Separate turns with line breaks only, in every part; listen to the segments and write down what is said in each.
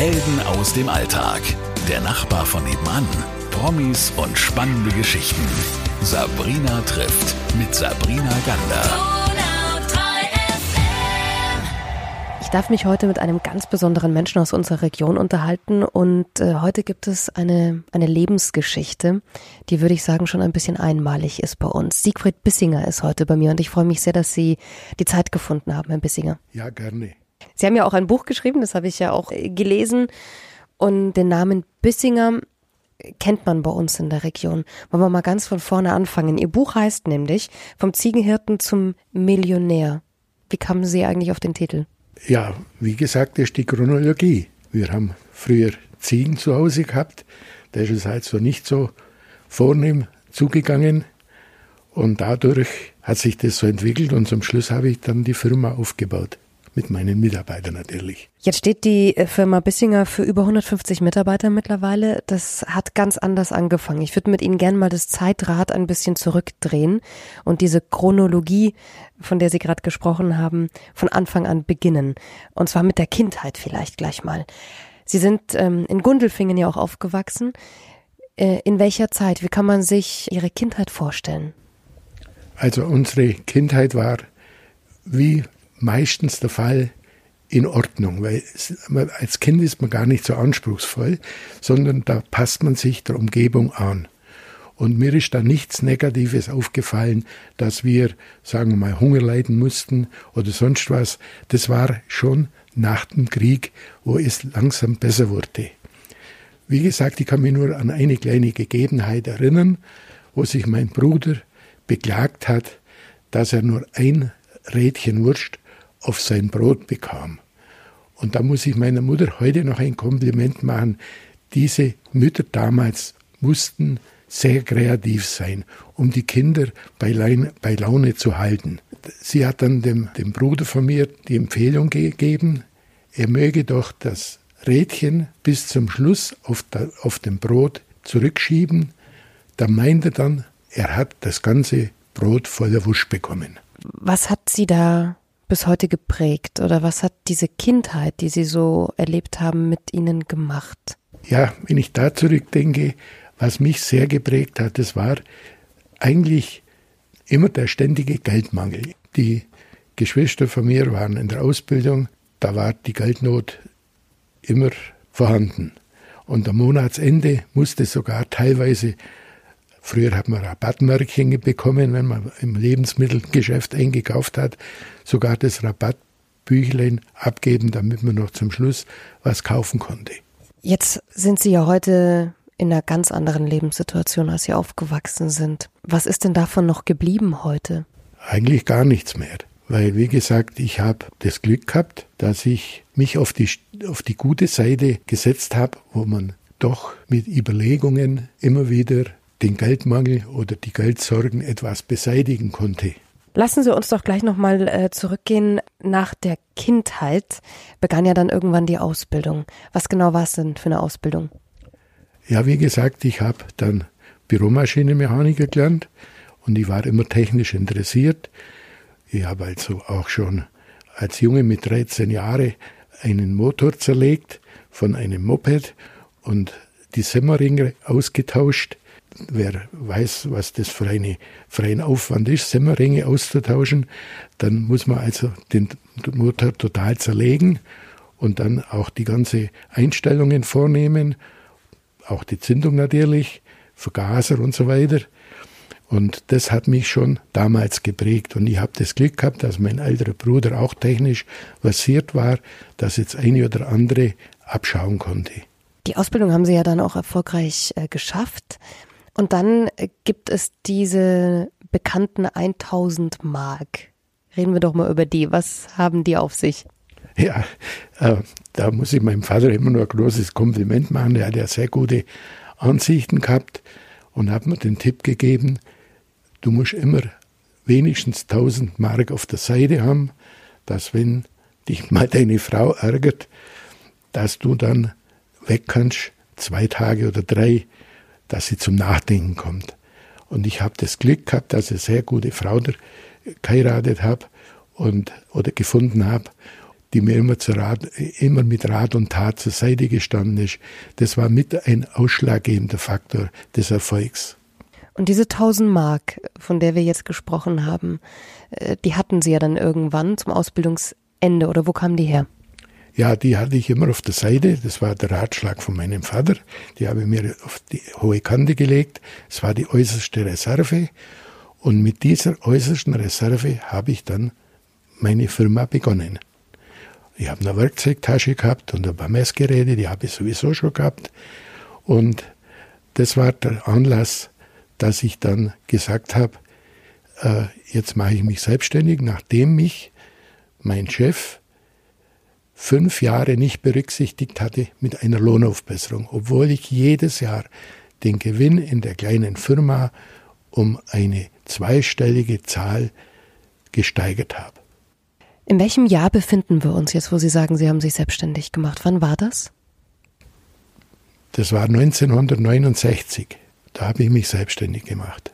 Helden aus dem Alltag. Der Nachbar von nebenan. Promis und spannende Geschichten. Sabrina trifft mit Sabrina Gander.
Ich darf mich heute mit einem ganz besonderen Menschen aus unserer Region unterhalten und äh, heute gibt es eine, eine Lebensgeschichte, die würde ich sagen schon ein bisschen einmalig ist bei uns. Siegfried Bissinger ist heute bei mir und ich freue mich sehr, dass Sie die Zeit gefunden haben, Herr Bissinger.
Ja, gerne.
Sie haben ja auch ein Buch geschrieben, das habe ich ja auch äh, gelesen und den Namen Bissinger kennt man bei uns in der Region. Wollen wir mal ganz von vorne anfangen. Ihr Buch heißt nämlich Vom Ziegenhirten zum Millionär. Wie kamen Sie eigentlich auf den Titel?
Ja, wie gesagt, das ist die Chronologie. Wir haben früher Ziegen zu Hause gehabt. Da ist es halt so nicht so vornehm zugegangen. Und dadurch hat sich das so entwickelt und zum Schluss habe ich dann die Firma aufgebaut mit meinen Mitarbeitern natürlich.
Jetzt steht die äh, Firma Bissinger für über 150 Mitarbeiter mittlerweile. Das hat ganz anders angefangen. Ich würde mit Ihnen gerne mal das Zeitrad ein bisschen zurückdrehen und diese Chronologie, von der Sie gerade gesprochen haben, von Anfang an beginnen. Und zwar mit der Kindheit vielleicht gleich mal. Sie sind ähm, in Gundelfingen ja auch aufgewachsen. Äh, in welcher Zeit? Wie kann man sich Ihre Kindheit vorstellen?
Also unsere Kindheit war wie meistens der Fall in Ordnung, weil als Kind ist man gar nicht so anspruchsvoll, sondern da passt man sich der Umgebung an. Und mir ist da nichts Negatives aufgefallen, dass wir, sagen wir mal, Hunger leiden mussten oder sonst was. Das war schon nach dem Krieg, wo es langsam besser wurde. Wie gesagt, ich kann mich nur an eine kleine Gegebenheit erinnern, wo sich mein Bruder beklagt hat, dass er nur ein Rädchen Wurst auf sein Brot bekam. Und da muss ich meiner Mutter heute noch ein Kompliment machen. Diese Mütter damals mussten sehr kreativ sein, um die Kinder bei, Laune, bei Laune zu halten. Sie hat dann dem, dem Bruder von mir die Empfehlung gegeben, er möge doch das Rädchen bis zum Schluss auf, der, auf dem Brot zurückschieben. Da meinte dann, er hat das ganze Brot voller Wusch bekommen.
Was hat sie da bis heute geprägt oder was hat diese Kindheit, die Sie so erlebt haben, mit Ihnen gemacht?
Ja, wenn ich da zurückdenke, was mich sehr geprägt hat, das war eigentlich immer der ständige Geldmangel. Die Geschwister von mir waren in der Ausbildung, da war die Geldnot immer vorhanden. Und am Monatsende musste sogar teilweise Früher hat man Rabattmärkchen bekommen, wenn man im Lebensmittelgeschäft eingekauft hat. Sogar das Rabattbüchlein abgeben, damit man noch zum Schluss was kaufen konnte.
Jetzt sind Sie ja heute in einer ganz anderen Lebenssituation, als Sie aufgewachsen sind. Was ist denn davon noch geblieben heute?
Eigentlich gar nichts mehr. Weil, wie gesagt, ich habe das Glück gehabt, dass ich mich auf die, auf die gute Seite gesetzt habe, wo man doch mit Überlegungen immer wieder den Geldmangel oder die Geldsorgen etwas beseitigen konnte.
Lassen Sie uns doch gleich nochmal äh, zurückgehen. Nach der Kindheit begann ja dann irgendwann die Ausbildung. Was genau war es denn für eine Ausbildung?
Ja, wie gesagt, ich habe dann Büromaschinenmechaniker gelernt und ich war immer technisch interessiert. Ich habe also auch schon als Junge mit 13 Jahren einen Motor zerlegt von einem Moped und die Semmeringe ausgetauscht wer weiß, was das für, eine, für ein Aufwand ist, Semmeringe auszutauschen, dann muss man also den Motor total zerlegen und dann auch die ganze Einstellungen vornehmen, auch die Zündung natürlich, Vergaser und so weiter. Und das hat mich schon damals geprägt. Und ich habe das Glück gehabt, dass mein älterer Bruder auch technisch versiert war, dass jetzt eine oder andere abschauen konnte.
Die Ausbildung haben Sie ja dann auch erfolgreich äh, geschafft. Und dann gibt es diese bekannten 1000 Mark. Reden wir doch mal über die. Was haben die auf sich?
Ja, äh, da muss ich meinem Vater immer nur ein großes Kompliment machen. Er hat ja sehr gute Ansichten gehabt und hat mir den Tipp gegeben, du musst immer wenigstens 1000 Mark auf der Seite haben, dass wenn dich mal deine Frau ärgert, dass du dann weg kannst, zwei Tage oder drei, dass sie zum Nachdenken kommt. Und ich habe das Glück gehabt, dass ich eine sehr gute Frau geheiratet habe und oder gefunden habe, die mir immer, zu Rat, immer mit Rat und Tat zur Seite gestanden ist. Das war mit ein ausschlaggebender Faktor des Erfolgs.
Und diese 1000 Mark, von der wir jetzt gesprochen haben, äh, die hatten Sie ja dann irgendwann zum Ausbildungsende oder wo kamen die her?
Ja, die hatte ich immer auf der Seite. Das war der Ratschlag von meinem Vater. Die habe ich mir auf die hohe Kante gelegt. Es war die äußerste Reserve. Und mit dieser äußersten Reserve habe ich dann meine Firma begonnen. Ich habe eine Werkzeugtasche gehabt und ein paar Messgeräte, die habe ich sowieso schon gehabt. Und das war der Anlass, dass ich dann gesagt habe, äh, jetzt mache ich mich selbstständig, nachdem mich mein Chef fünf Jahre nicht berücksichtigt hatte mit einer Lohnaufbesserung, obwohl ich jedes Jahr den Gewinn in der kleinen Firma um eine zweistellige Zahl gesteigert habe.
In welchem Jahr befinden wir uns jetzt, wo Sie sagen, Sie haben sich selbstständig gemacht? Wann war das?
Das war 1969. Da habe ich mich selbstständig gemacht.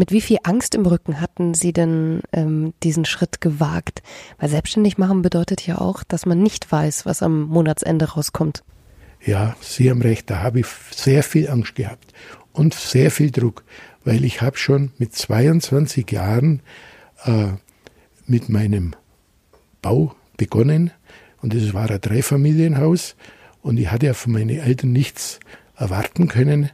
Mit wie viel Angst im Rücken hatten Sie denn ähm, diesen Schritt gewagt? Weil selbstständig machen bedeutet ja auch, dass man nicht weiß, was am Monatsende rauskommt.
Ja, Sie haben recht, da habe ich sehr viel Angst gehabt und sehr viel Druck, weil ich habe schon mit 22 Jahren äh, mit meinem Bau begonnen und es war ein Dreifamilienhaus und ich hatte ja von meinen Eltern nichts erwarten können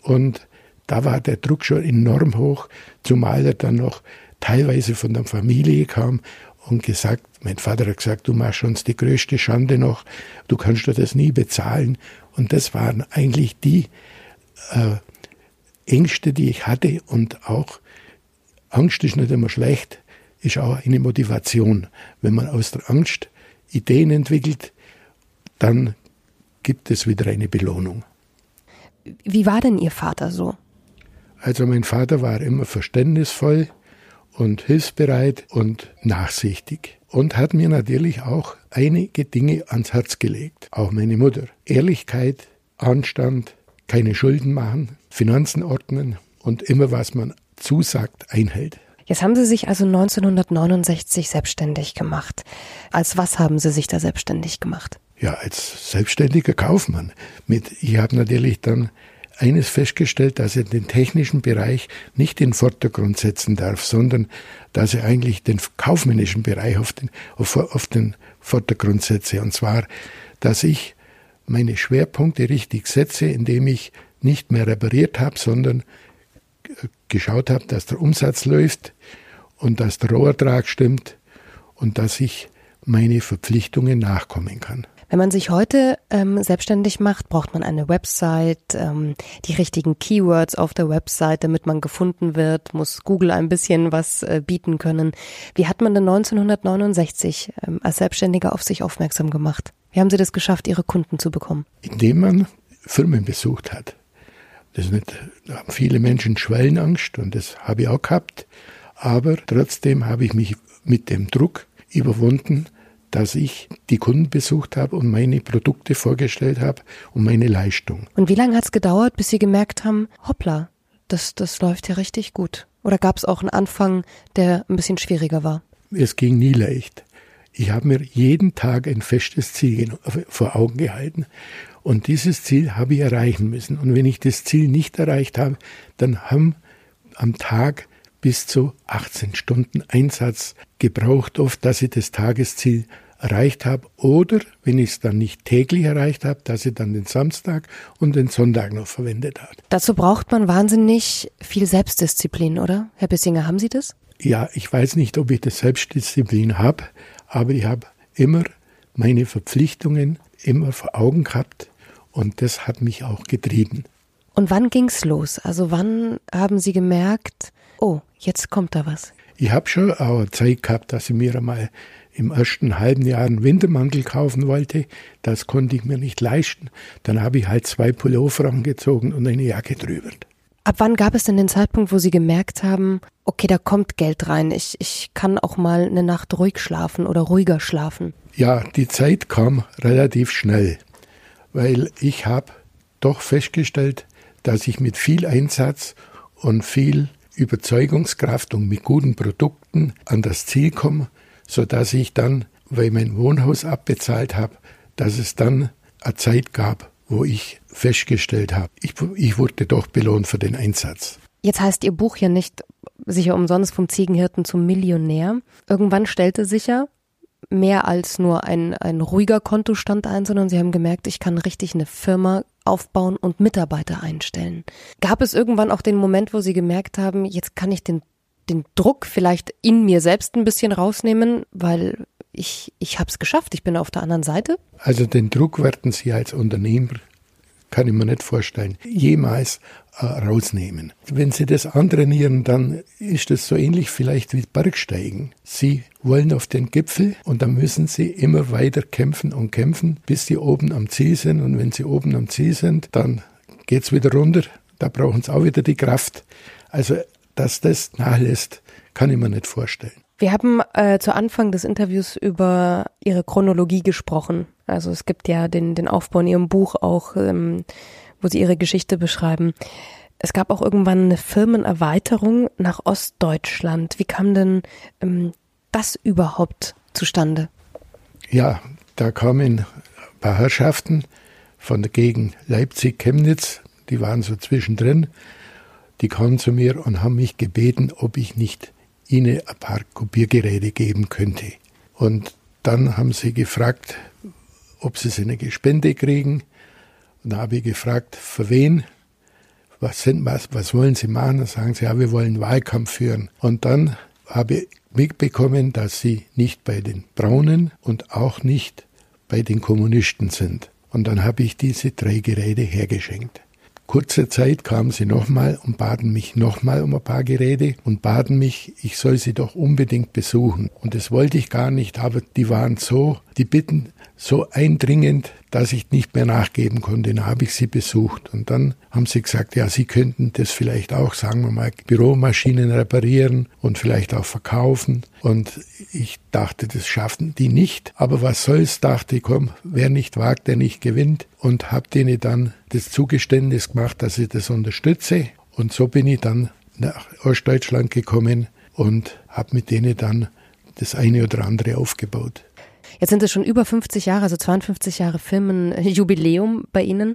und da war der Druck schon enorm hoch, zumal er dann noch teilweise von der Familie kam und gesagt, mein Vater hat gesagt, du machst uns die größte Schande noch, du kannst dir das nie bezahlen. Und das waren eigentlich die äh, Ängste, die ich hatte und auch Angst ist nicht immer schlecht, ist auch eine Motivation. Wenn man aus der Angst Ideen entwickelt, dann gibt es wieder eine Belohnung.
Wie war denn Ihr Vater so?
Also mein Vater war immer verständnisvoll und hilfsbereit und nachsichtig und hat mir natürlich auch einige Dinge ans Herz gelegt. Auch meine Mutter. Ehrlichkeit, Anstand, keine Schulden machen, Finanzen ordnen und immer was man zusagt, einhält.
Jetzt haben Sie sich also 1969 selbstständig gemacht. Als was haben Sie sich da selbstständig gemacht?
Ja, als selbstständiger Kaufmann. Mit, ich habe natürlich dann eines festgestellt, dass er den technischen Bereich nicht in den Vordergrund setzen darf, sondern dass er eigentlich den kaufmännischen Bereich auf den, auf, auf den Vordergrund setze. Und zwar, dass ich meine Schwerpunkte richtig setze, indem ich nicht mehr repariert habe, sondern geschaut habe, dass der Umsatz läuft und dass der Rohertrag stimmt und dass ich meine Verpflichtungen nachkommen kann.
Wenn man sich heute ähm, selbstständig macht, braucht man eine Website, ähm, die richtigen Keywords auf der Website, damit man gefunden wird, muss Google ein bisschen was äh, bieten können. Wie hat man denn 1969 ähm, als Selbstständiger auf sich aufmerksam gemacht? Wie haben Sie das geschafft, Ihre Kunden zu bekommen?
Indem man Firmen besucht hat. Das nicht, da haben viele Menschen Schwellenangst und das habe ich auch gehabt. Aber trotzdem habe ich mich mit dem Druck überwunden, dass ich die Kunden besucht habe und meine Produkte vorgestellt habe und meine Leistung.
Und wie lange hat es gedauert, bis Sie gemerkt haben, hoppla, das, das läuft ja richtig gut? Oder gab es auch einen Anfang, der ein bisschen schwieriger war?
Es ging nie leicht. Ich habe mir jeden Tag ein festes Ziel vor Augen gehalten. Und dieses Ziel habe ich erreichen müssen. Und wenn ich das Ziel nicht erreicht habe, dann haben am Tag bis zu 18 Stunden Einsatz gebraucht, oft, dass ich das Tagesziel erreicht habe oder wenn ich es dann nicht täglich erreicht habe, dass ich dann den Samstag und den Sonntag noch verwendet habe.
Dazu braucht man wahnsinnig viel Selbstdisziplin, oder? Herr Bissinger, haben Sie das?
Ja, ich weiß nicht, ob ich das Selbstdisziplin habe, aber ich habe immer meine Verpflichtungen immer vor Augen gehabt und das hat mich auch getrieben.
Und wann ging's los? Also wann haben Sie gemerkt, oh, jetzt kommt da was?
Ich habe schon auch Zeit gehabt, dass ich mir einmal im ersten halben Jahr einen Wintermantel kaufen wollte. Das konnte ich mir nicht leisten. Dann habe ich halt zwei Pullover angezogen und eine Jacke drüber.
Ab wann gab es denn den Zeitpunkt, wo Sie gemerkt haben, okay, da kommt Geld rein, ich, ich kann auch mal eine Nacht ruhig schlafen oder ruhiger schlafen?
Ja, die Zeit kam relativ schnell, weil ich habe doch festgestellt, dass ich mit viel Einsatz und viel Überzeugungskraft und mit guten Produkten an das Ziel komme, so dass ich dann weil ich mein Wohnhaus abbezahlt habe, dass es dann eine Zeit gab, wo ich festgestellt habe, ich, ich wurde doch belohnt für den Einsatz.
Jetzt heißt Ihr Buch ja nicht sicher umsonst vom Ziegenhirten zum Millionär. Irgendwann stellte sich ja mehr als nur ein, ein ruhiger Kontostand ein, sondern Sie haben gemerkt, ich kann richtig eine Firma aufbauen und Mitarbeiter einstellen. Gab es irgendwann auch den Moment, wo Sie gemerkt haben, jetzt kann ich den, den Druck vielleicht in mir selbst ein bisschen rausnehmen, weil ich, ich habe es geschafft, ich bin auf der anderen Seite?
Also den Druck werden Sie als Unternehmer kann ich mir nicht vorstellen, jemals äh, rausnehmen. Wenn Sie das antrainieren, dann ist das so ähnlich vielleicht wie Bergsteigen. Sie wollen auf den Gipfel und dann müssen Sie immer weiter kämpfen und kämpfen, bis Sie oben am Ziel sind. Und wenn Sie oben am Ziel sind, dann geht's wieder runter. Da brauchen Sie auch wieder die Kraft. Also, dass das nachlässt, kann ich mir nicht vorstellen.
Wir haben äh, zu Anfang des Interviews über Ihre Chronologie gesprochen. Also es gibt ja den, den Aufbau in Ihrem Buch auch, ähm, wo Sie Ihre Geschichte beschreiben. Es gab auch irgendwann eine Firmenerweiterung nach Ostdeutschland. Wie kam denn ähm, das überhaupt zustande?
Ja, da kamen ein paar Herrschaften von der Gegend Leipzig-Chemnitz, die waren so zwischendrin, die kamen zu mir und haben mich gebeten, ob ich nicht ihnen ein paar Kopiergeräte geben könnte. Und dann haben sie gefragt, ob sie eine Spende kriegen. Und da habe ich gefragt, für wen? Was, sind, was, was wollen Sie machen? Dann sagen sie, ja, wir wollen Wahlkampf führen. Und dann habe ich mitbekommen, dass sie nicht bei den Braunen und auch nicht bei den Kommunisten sind. Und dann habe ich diese drei Geräte hergeschenkt. Kurze Zeit kamen sie nochmal und baten mich nochmal um ein paar Geräte und baten mich, ich soll sie doch unbedingt besuchen. Und das wollte ich gar nicht, aber die waren so, die Bitten so eindringend, dass ich nicht mehr nachgeben konnte. Dann habe ich sie besucht und dann haben sie gesagt, ja, sie könnten das vielleicht auch, sagen wir mal, Büromaschinen reparieren und vielleicht auch verkaufen. Und ich dachte, das schaffen die nicht. Aber was soll's, dachte ich, komm, wer nicht wagt, der nicht gewinnt. Und habe denen dann das Zugeständnis gemacht, dass ich das unterstütze. Und so bin ich dann nach Ostdeutschland gekommen und habe mit denen dann das eine oder andere aufgebaut.
Jetzt sind es schon über 50 Jahre, also 52 Jahre Firmenjubiläum bei Ihnen.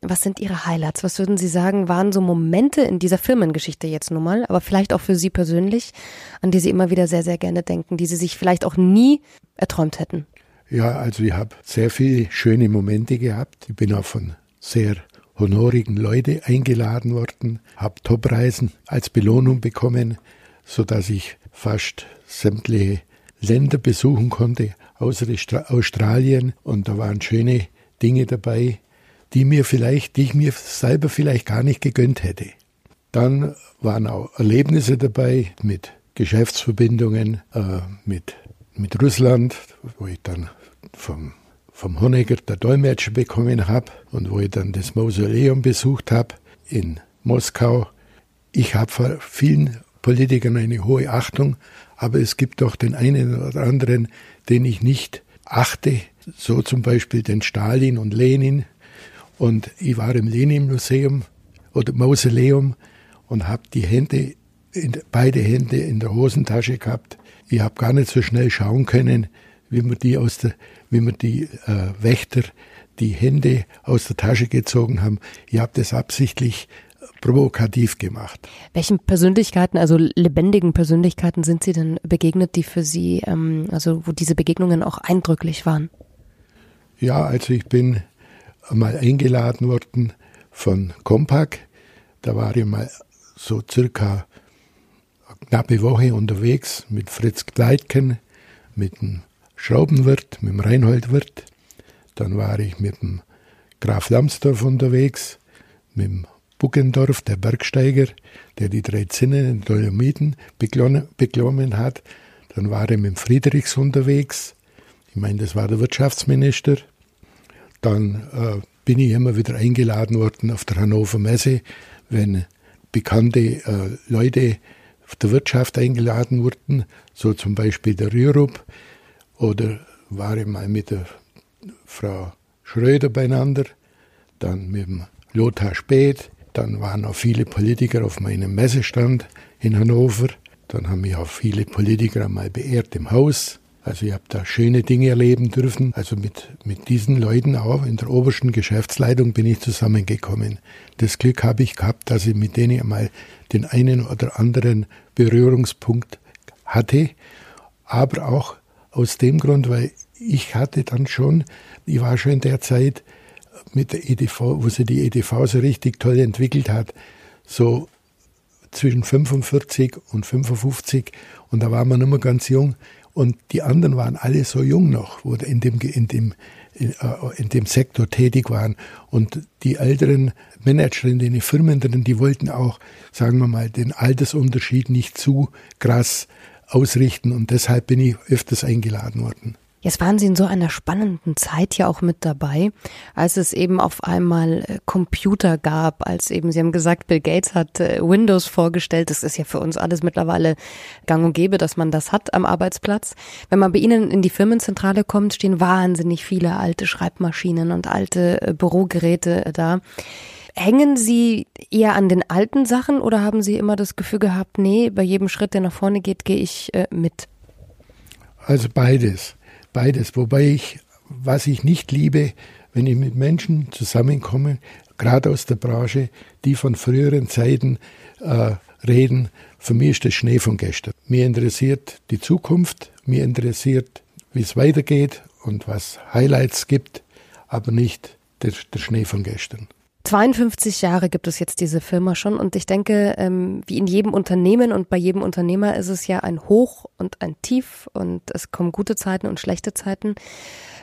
Was sind Ihre Highlights? Was würden Sie sagen, waren so Momente in dieser Firmengeschichte jetzt nun mal, aber vielleicht auch für Sie persönlich, an die Sie immer wieder sehr, sehr gerne denken, die Sie sich vielleicht auch nie erträumt hätten?
Ja, also ich habe sehr viele schöne Momente gehabt. Ich bin auch von sehr honorigen Leuten eingeladen worden, habe Topreisen als Belohnung bekommen, so dass ich fast sämtliche Länder besuchen konnte, außer Australien. Und da waren schöne Dinge dabei, die mir vielleicht, die ich mir selber vielleicht gar nicht gegönnt hätte. Dann waren auch Erlebnisse dabei mit Geschäftsverbindungen äh, mit, mit Russland, wo ich dann vom, vom Honecker der Dolmetscher bekommen habe und wo ich dann das Mausoleum besucht habe in Moskau. Ich habe vor vielen Politikern eine hohe Achtung, aber es gibt doch den einen oder anderen, den ich nicht achte, so zum Beispiel den Stalin und Lenin. Und ich war im Lenin-Museum oder Mausoleum und habe die Hände, beide Hände in der Hosentasche gehabt. Ich habe gar nicht so schnell schauen können, wie man die aus der, wie man die äh, Wächter die Hände aus der Tasche gezogen haben. Ich habe das absichtlich provokativ gemacht.
Welchen Persönlichkeiten, also lebendigen Persönlichkeiten sind Sie denn begegnet, die für Sie, ähm, also wo diese Begegnungen auch eindrücklich waren?
Ja, also ich bin mal eingeladen worden von Compaq. Da war ich mal so circa eine knappe Woche unterwegs mit Fritz Gleitken, mit dem Schraubenwirt, mit dem Reinhold Wirt. Dann war ich mit dem Graf Lambsdorff unterwegs, mit dem Buckendorf, der Bergsteiger, der die drei Zinnen in Dolomiten beklommen hat. Dann war er mit Friedrichs unterwegs. Ich meine, das war der Wirtschaftsminister. Dann äh, bin ich immer wieder eingeladen worden auf der Hannover Messe, wenn bekannte äh, Leute der Wirtschaft eingeladen wurden, so zum Beispiel der Rürup oder war ich mal mit der Frau Schröder beieinander, dann mit dem Lothar Späth, dann waren auch viele Politiker auf meinem Messestand in Hannover. Dann haben mich auch viele Politiker einmal beehrt im Haus. Also ich habe da schöne Dinge erleben dürfen. Also mit, mit diesen Leuten auch in der obersten Geschäftsleitung bin ich zusammengekommen. Das Glück habe ich gehabt, dass ich mit denen einmal den einen oder anderen Berührungspunkt hatte. Aber auch aus dem Grund, weil ich hatte dann schon, ich war schon in der Zeit mit der EDV, wo sie die EDV so richtig toll entwickelt hat, so zwischen 45 und 55 und da war man immer ganz jung und die anderen waren alle so jung noch, wo in dem, in dem, äh, in dem Sektor tätig waren. Und die älteren Manager in den Firmen drin, die wollten auch, sagen wir mal, den Altersunterschied nicht zu krass ausrichten. Und deshalb bin ich öfters eingeladen worden.
Jetzt waren Sie in so einer spannenden Zeit ja auch mit dabei, als es eben auf einmal äh, Computer gab, als eben, Sie haben gesagt, Bill Gates hat äh, Windows vorgestellt. Das ist ja für uns alles mittlerweile gang und gäbe, dass man das hat am Arbeitsplatz. Wenn man bei Ihnen in die Firmenzentrale kommt, stehen wahnsinnig viele alte Schreibmaschinen und alte äh, Bürogeräte da. Hängen Sie eher an den alten Sachen oder haben Sie immer das Gefühl gehabt, nee, bei jedem Schritt, der nach vorne geht, gehe ich mit?
Also beides beides. Wobei ich, was ich nicht liebe, wenn ich mit Menschen zusammenkomme, gerade aus der Branche, die von früheren Zeiten äh, reden, für mich ist das Schnee von gestern. Mir interessiert die Zukunft, mir interessiert, wie es weitergeht und was Highlights gibt, aber nicht der, der Schnee von gestern.
52 Jahre gibt es jetzt diese Firma schon und ich denke, ähm, wie in jedem Unternehmen und bei jedem Unternehmer ist es ja ein Hoch und ein Tief und es kommen gute Zeiten und schlechte Zeiten.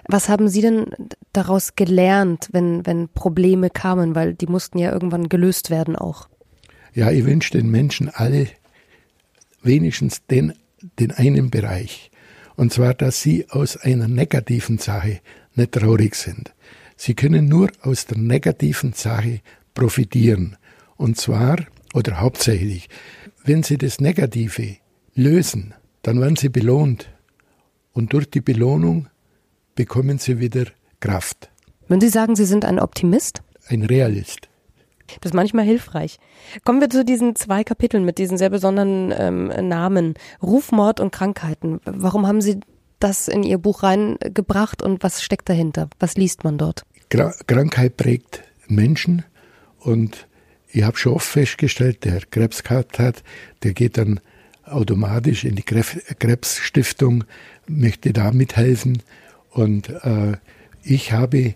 Was haben Sie denn daraus gelernt, wenn, wenn Probleme kamen, weil die mussten ja irgendwann gelöst werden auch?
Ja, ich wünsche den Menschen alle wenigstens den, den einen Bereich. Und zwar, dass sie aus einer negativen Sache nicht traurig sind. Sie können nur aus der negativen Sache profitieren. Und zwar, oder hauptsächlich, wenn Sie das Negative lösen, dann werden Sie belohnt. Und durch die Belohnung bekommen Sie wieder Kraft.
Würden Sie sagen, Sie sind ein Optimist?
Ein Realist.
Das ist manchmal hilfreich. Kommen wir zu diesen zwei Kapiteln mit diesen sehr besonderen ähm, Namen. Rufmord und Krankheiten. Warum haben Sie das in Ihr Buch reingebracht und was steckt dahinter? Was liest man dort?
Krankheit prägt Menschen und ich habe schon oft festgestellt, der Krebs gehabt hat, der geht dann automatisch in die Krebsstiftung, möchte da mithelfen. Und äh, ich habe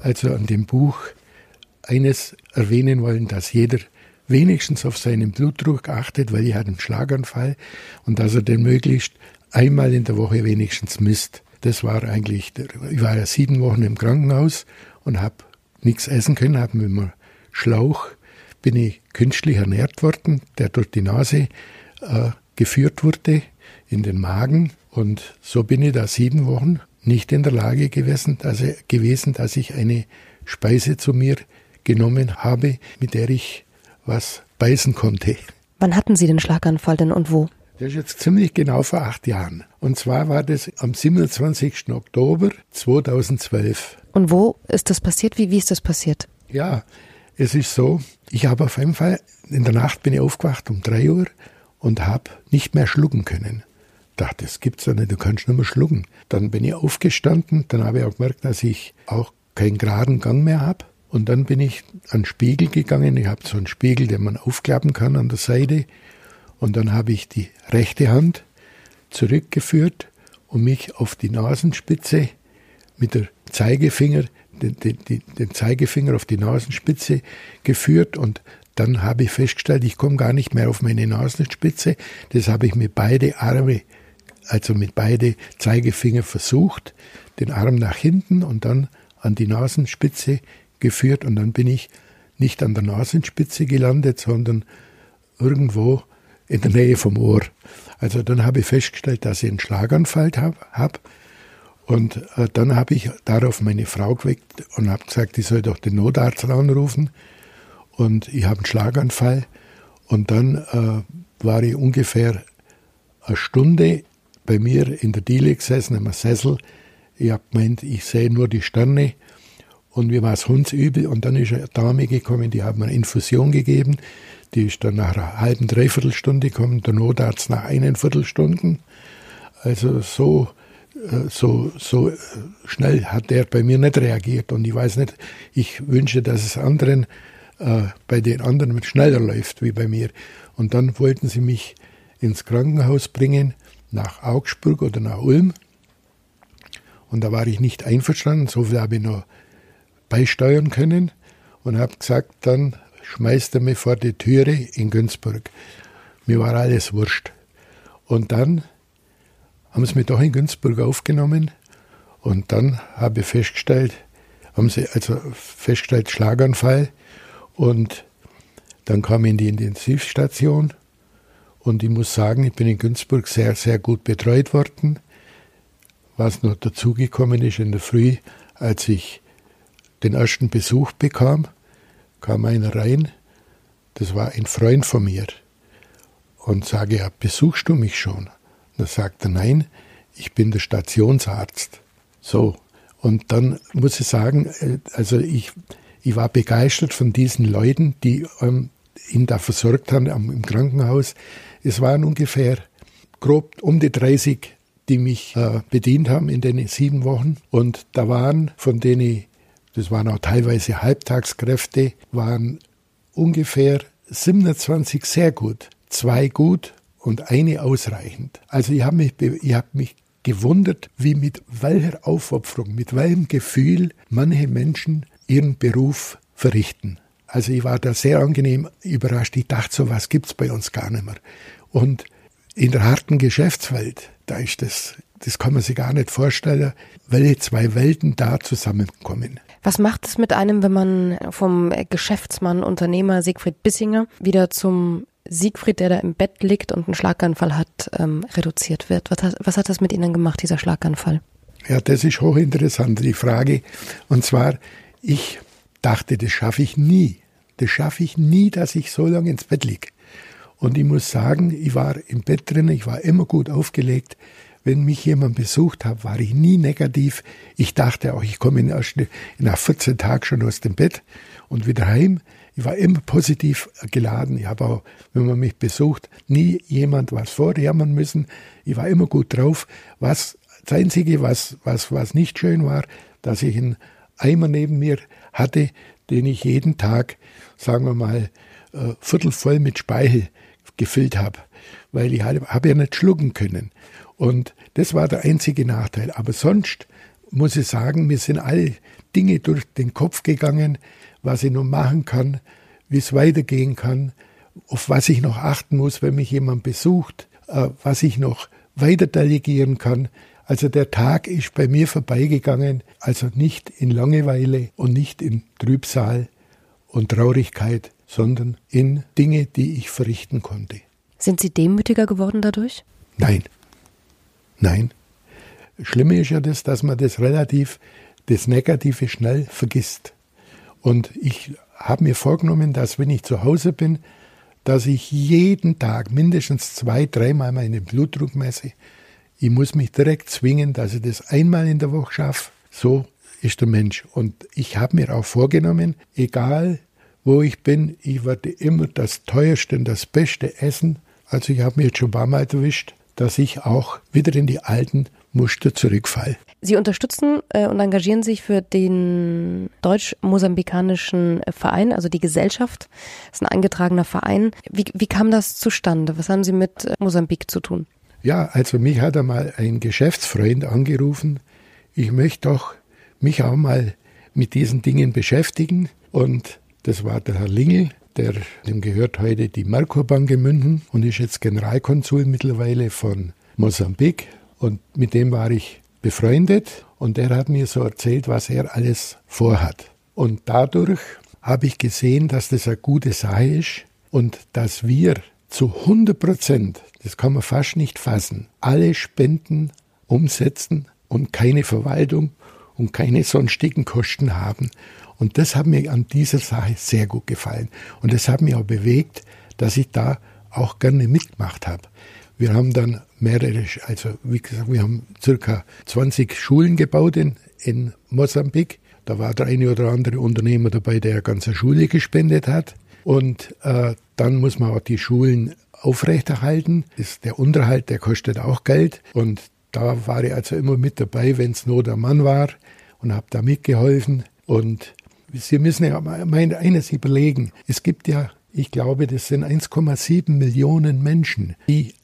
also an dem Buch eines erwähnen wollen, dass jeder wenigstens auf seinen Blutdruck achtet, weil ich hatte einen Schlaganfall und dass er den möglichst einmal in der Woche wenigstens misst. Das war eigentlich, ich war ja sieben Wochen im Krankenhaus und habe nichts essen können, habe mit einem Schlauch bin ich künstlich ernährt worden, der durch die Nase äh, geführt wurde in den Magen und so bin ich da sieben Wochen nicht in der Lage gewesen, also gewesen, dass ich eine Speise zu mir genommen habe, mit der ich was beißen konnte.
Wann hatten Sie den Schlaganfall denn und wo?
Das ist jetzt ziemlich genau vor acht Jahren. Und zwar war das am 27. Oktober 2012.
Und wo ist das passiert? Wie, wie ist das passiert?
Ja, es ist so, ich habe auf jeden Fall, in der Nacht bin ich aufgewacht um drei Uhr und habe nicht mehr schlucken können. Dachte, das gibt's doch nicht, du kannst nicht mehr schlucken. Dann bin ich aufgestanden, dann habe ich auch gemerkt, dass ich auch keinen geraden Gang mehr habe. Und dann bin ich an den Spiegel gegangen. Ich habe so einen Spiegel, den man aufklappen kann an der Seite. Und dann habe ich die rechte Hand zurückgeführt und mich auf die Nasenspitze mit der Zeigefinger, den, den, den Zeigefinger auf die Nasenspitze geführt und dann habe ich festgestellt, ich komme gar nicht mehr auf meine Nasenspitze. Das habe ich mit beide Arme, also mit beide Zeigefinger versucht, den Arm nach hinten und dann an die Nasenspitze geführt und dann bin ich nicht an der Nasenspitze gelandet, sondern irgendwo in der Nähe vom Ohr. Also dann habe ich festgestellt, dass ich einen Schlaganfall habe. Hab. Und äh, dann habe ich darauf meine Frau geweckt und habe gesagt, ich soll doch den Notarzt anrufen. Und ich habe einen Schlaganfall. Und dann äh, war ich ungefähr eine Stunde bei mir in der Diele gesessen, im Sessel. Ich habe gemeint, ich sehe nur die Sterne. Und mir war es hundsübel. Und dann ist eine Dame gekommen, die hat mir eine Infusion gegeben. Die ist dann nach einer halben, dreiviertel Stunde gekommen, der Notarzt nach einen Viertelstunden. Also so äh, so, so schnell hat er bei mir nicht reagiert. Und ich weiß nicht, ich wünsche, dass es anderen, äh, bei den anderen schneller läuft wie bei mir. Und dann wollten sie mich ins Krankenhaus bringen, nach Augsburg oder nach Ulm. Und da war ich nicht einverstanden, so viel habe ich noch beisteuern können und habe gesagt, dann schmeißt er mich vor die Türe in Günzburg. Mir war alles wurscht. Und dann haben sie mich doch in Günzburg aufgenommen und dann habe ich festgestellt, haben sie also festgestellt Schlaganfall und dann kam ich in die Intensivstation und ich muss sagen, ich bin in Günzburg sehr, sehr gut betreut worden. Was noch dazugekommen ist in der Früh, als ich den ersten Besuch bekam, kam einer rein, das war ein Freund von mir, und sage, ja, besuchst du mich schon? Sagt er, nein, ich bin der Stationsarzt. So, und dann muss ich sagen, äh, also ich, ich war begeistert von diesen Leuten, die ähm, ihn da versorgt haben im Krankenhaus. Es waren ungefähr grob um die 30, die mich äh, bedient haben in den sieben Wochen. Und da waren von denen, das waren auch teilweise Halbtagskräfte, waren ungefähr 27 sehr gut, zwei gut und eine ausreichend. Also ich habe mich, ich hab mich gewundert, wie mit welcher Aufopferung, mit welchem Gefühl manche Menschen ihren Beruf verrichten. Also ich war da sehr angenehm überrascht. Ich dachte, so was gibt's bei uns gar nicht mehr. Und in der harten Geschäftswelt, da ist das, das kann man sich gar nicht vorstellen, welche zwei Welten da zusammenkommen.
Was macht es mit einem, wenn man vom Geschäftsmann, Unternehmer Siegfried Bissinger wieder zum Siegfried, der da im Bett liegt und einen Schlaganfall hat, ähm, reduziert wird? Was hat, was hat das mit Ihnen gemacht, dieser Schlaganfall?
Ja, das ist hochinteressant, die Frage. Und zwar, ich dachte, das schaffe ich nie. Das schaffe ich nie, dass ich so lange ins Bett liege. Und ich muss sagen, ich war im Bett drin, ich war immer gut aufgelegt. Wenn mich jemand besucht hat, war ich nie negativ. Ich dachte auch, ich komme nach 14 Tagen schon aus dem Bett und wieder heim. Ich war immer positiv geladen. Ich habe auch, wenn man mich besucht, nie jemand was vorjammern müssen. Ich war immer gut drauf. Was, das Einzige, was, was, was nicht schön war, dass ich einen Eimer neben mir hatte, den ich jeden Tag, sagen wir mal, äh, viertelvoll mit Speichel gefüllt habe, weil ich habe hab ja nicht schlucken können. Und das war der einzige Nachteil. Aber sonst muss ich sagen, mir sind alle Dinge durch den Kopf gegangen, was ich noch machen kann, wie es weitergehen kann, auf was ich noch achten muss, wenn mich jemand besucht, äh, was ich noch weiter delegieren kann. Also der Tag ist bei mir vorbeigegangen, also nicht in Langeweile und nicht in Trübsal und Traurigkeit, sondern in Dinge, die ich verrichten konnte.
Sind Sie demütiger geworden dadurch?
Nein. Nein. Schlimme ist ja das, dass man das relativ, das Negative schnell vergisst. Und ich habe mir vorgenommen, dass wenn ich zu Hause bin, dass ich jeden Tag mindestens zwei, dreimal meinen Blutdruck messe, ich muss mich direkt zwingen, dass ich das einmal in der Woche schaffe. So ist der Mensch. Und ich habe mir auch vorgenommen, egal wo ich bin, ich werde immer das teuerste und das beste essen. Also ich habe mir jetzt schon ein paar Mal erwischt, dass ich auch wieder in die alten Muster zurückfalle.
Sie unterstützen äh, und engagieren sich für den deutsch-mosambikanischen Verein, also die Gesellschaft. Das ist ein eingetragener Verein. Wie, wie kam das zustande? Was haben Sie mit äh, Mosambik zu tun?
Ja, also mich hat einmal ein Geschäftsfreund angerufen, ich möchte doch mich auch mal mit diesen Dingen beschäftigen. Und das war der Herr Lingel, der, dem gehört heute die Merkur-Bank in München und ist jetzt Generalkonsul mittlerweile von Mosambik. Und mit dem war ich befreundet und der hat mir so erzählt, was er alles vorhat. Und dadurch habe ich gesehen, dass das eine gute Sache ist und dass wir zu 100 Prozent, das kann man fast nicht fassen, alle Spenden umsetzen und keine Verwaltung und keine sonstigen Kosten haben. Und das hat mir an dieser Sache sehr gut gefallen. Und das hat mich auch bewegt, dass ich da auch gerne mitgemacht habe. Wir haben dann mehrere, also wie gesagt, wir haben circa 20 Schulen gebaut in, in Mosambik. Da war der eine oder andere Unternehmer dabei, der eine ganze Schule gespendet hat. Und äh, dann muss man auch die Schulen aufrechterhalten. Das, der Unterhalt, der kostet auch Geld. Und da war ich also immer mit dabei, wenn es nur der Mann war und habe da mitgeholfen. Und Sie müssen ja mal eines überlegen. Es gibt ja, ich glaube, das sind 1,7 Millionen Menschen, die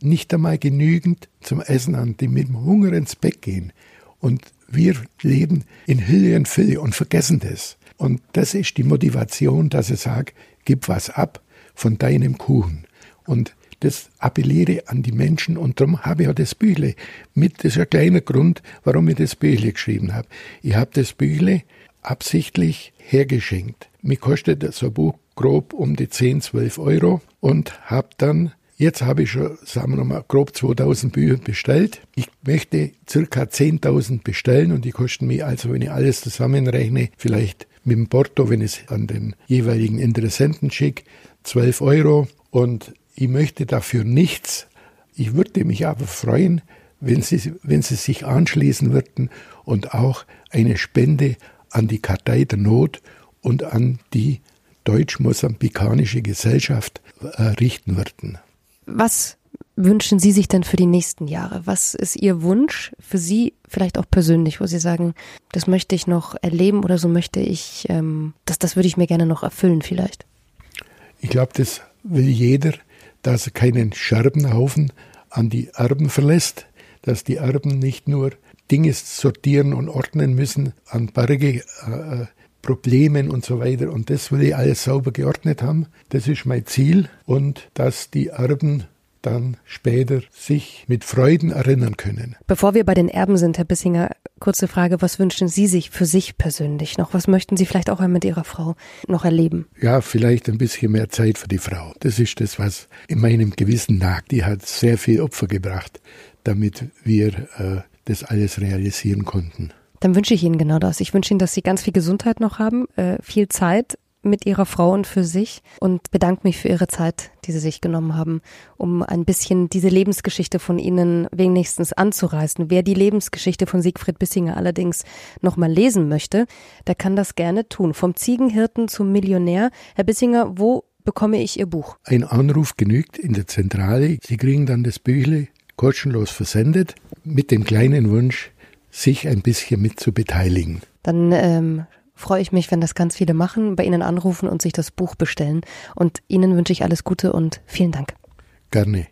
nicht einmal genügend zum Essen haben, die mit dem Hunger ins Bett gehen. Und wir leben in Hülle und Fülle und vergessen das. Und das ist die Motivation, dass ich sage, gib was ab von deinem Kuchen. Und das appelliere an die Menschen und darum habe ich auch das Büchle mit. Das ist ein kleiner Grund, warum ich das Büchle geschrieben habe. Ich habe das Büchle absichtlich hergeschenkt. Mir kostet so ein Buch grob um die 10, 12 Euro und habe dann Jetzt habe ich schon, sagen wir mal, grob 2000 Bücher bestellt. Ich möchte circa 10.000 bestellen und die kosten mir also, wenn ich alles zusammenrechne, vielleicht mit dem Porto, wenn ich es an den jeweiligen Interessenten schicke, 12 Euro. Und ich möchte dafür nichts. Ich würde mich aber freuen, wenn Sie, wenn Sie sich anschließen würden und auch eine Spende an die Kartei der Not und an die deutsch-mosambikanische Gesellschaft äh, richten würden.
Was wünschen Sie sich denn für die nächsten Jahre? Was ist Ihr Wunsch für Sie, vielleicht auch persönlich, wo Sie sagen, das möchte ich noch erleben oder so möchte ich, ähm, das, das würde ich mir gerne noch erfüllen vielleicht?
Ich glaube, das will jeder, dass er keinen Scherbenhaufen an die Erben verlässt, dass die Erben nicht nur Dinge sortieren und ordnen müssen an Berge, äh, äh Problemen und so weiter. Und das will ich alles sauber geordnet haben. Das ist mein Ziel. Und dass die Erben dann später sich mit Freuden erinnern können.
Bevor wir bei den Erben sind, Herr Bissinger, kurze Frage, was wünschen Sie sich für sich persönlich noch? Was möchten Sie vielleicht auch mit Ihrer Frau noch erleben?
Ja, vielleicht ein bisschen mehr Zeit für die Frau. Das ist das, was in meinem Gewissen nagt. Die hat sehr viel Opfer gebracht, damit wir äh, das alles realisieren konnten.
Dann wünsche ich Ihnen genau das. Ich wünsche Ihnen, dass Sie ganz viel Gesundheit noch haben, äh, viel Zeit mit Ihrer Frau und für sich und bedanke mich für Ihre Zeit, die Sie sich genommen haben, um ein bisschen diese Lebensgeschichte von Ihnen wenigstens anzureißen. Wer die Lebensgeschichte von Siegfried Bissinger allerdings nochmal lesen möchte, der kann das gerne tun. Vom Ziegenhirten zum Millionär. Herr Bissinger, wo bekomme ich Ihr Buch?
Ein Anruf genügt in der Zentrale. Sie kriegen dann das Büchle kostenlos versendet mit dem kleinen Wunsch, sich ein bisschen mit zu beteiligen.
Dann ähm, freue ich mich, wenn das ganz viele machen, bei Ihnen anrufen und sich das Buch bestellen. Und Ihnen wünsche ich alles Gute und vielen Dank.
Gerne.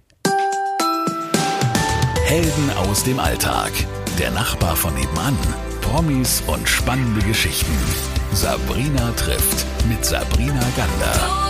Helden aus dem Alltag. Der Nachbar von nebenan. Promis und spannende Geschichten. Sabrina trifft mit Sabrina Gander.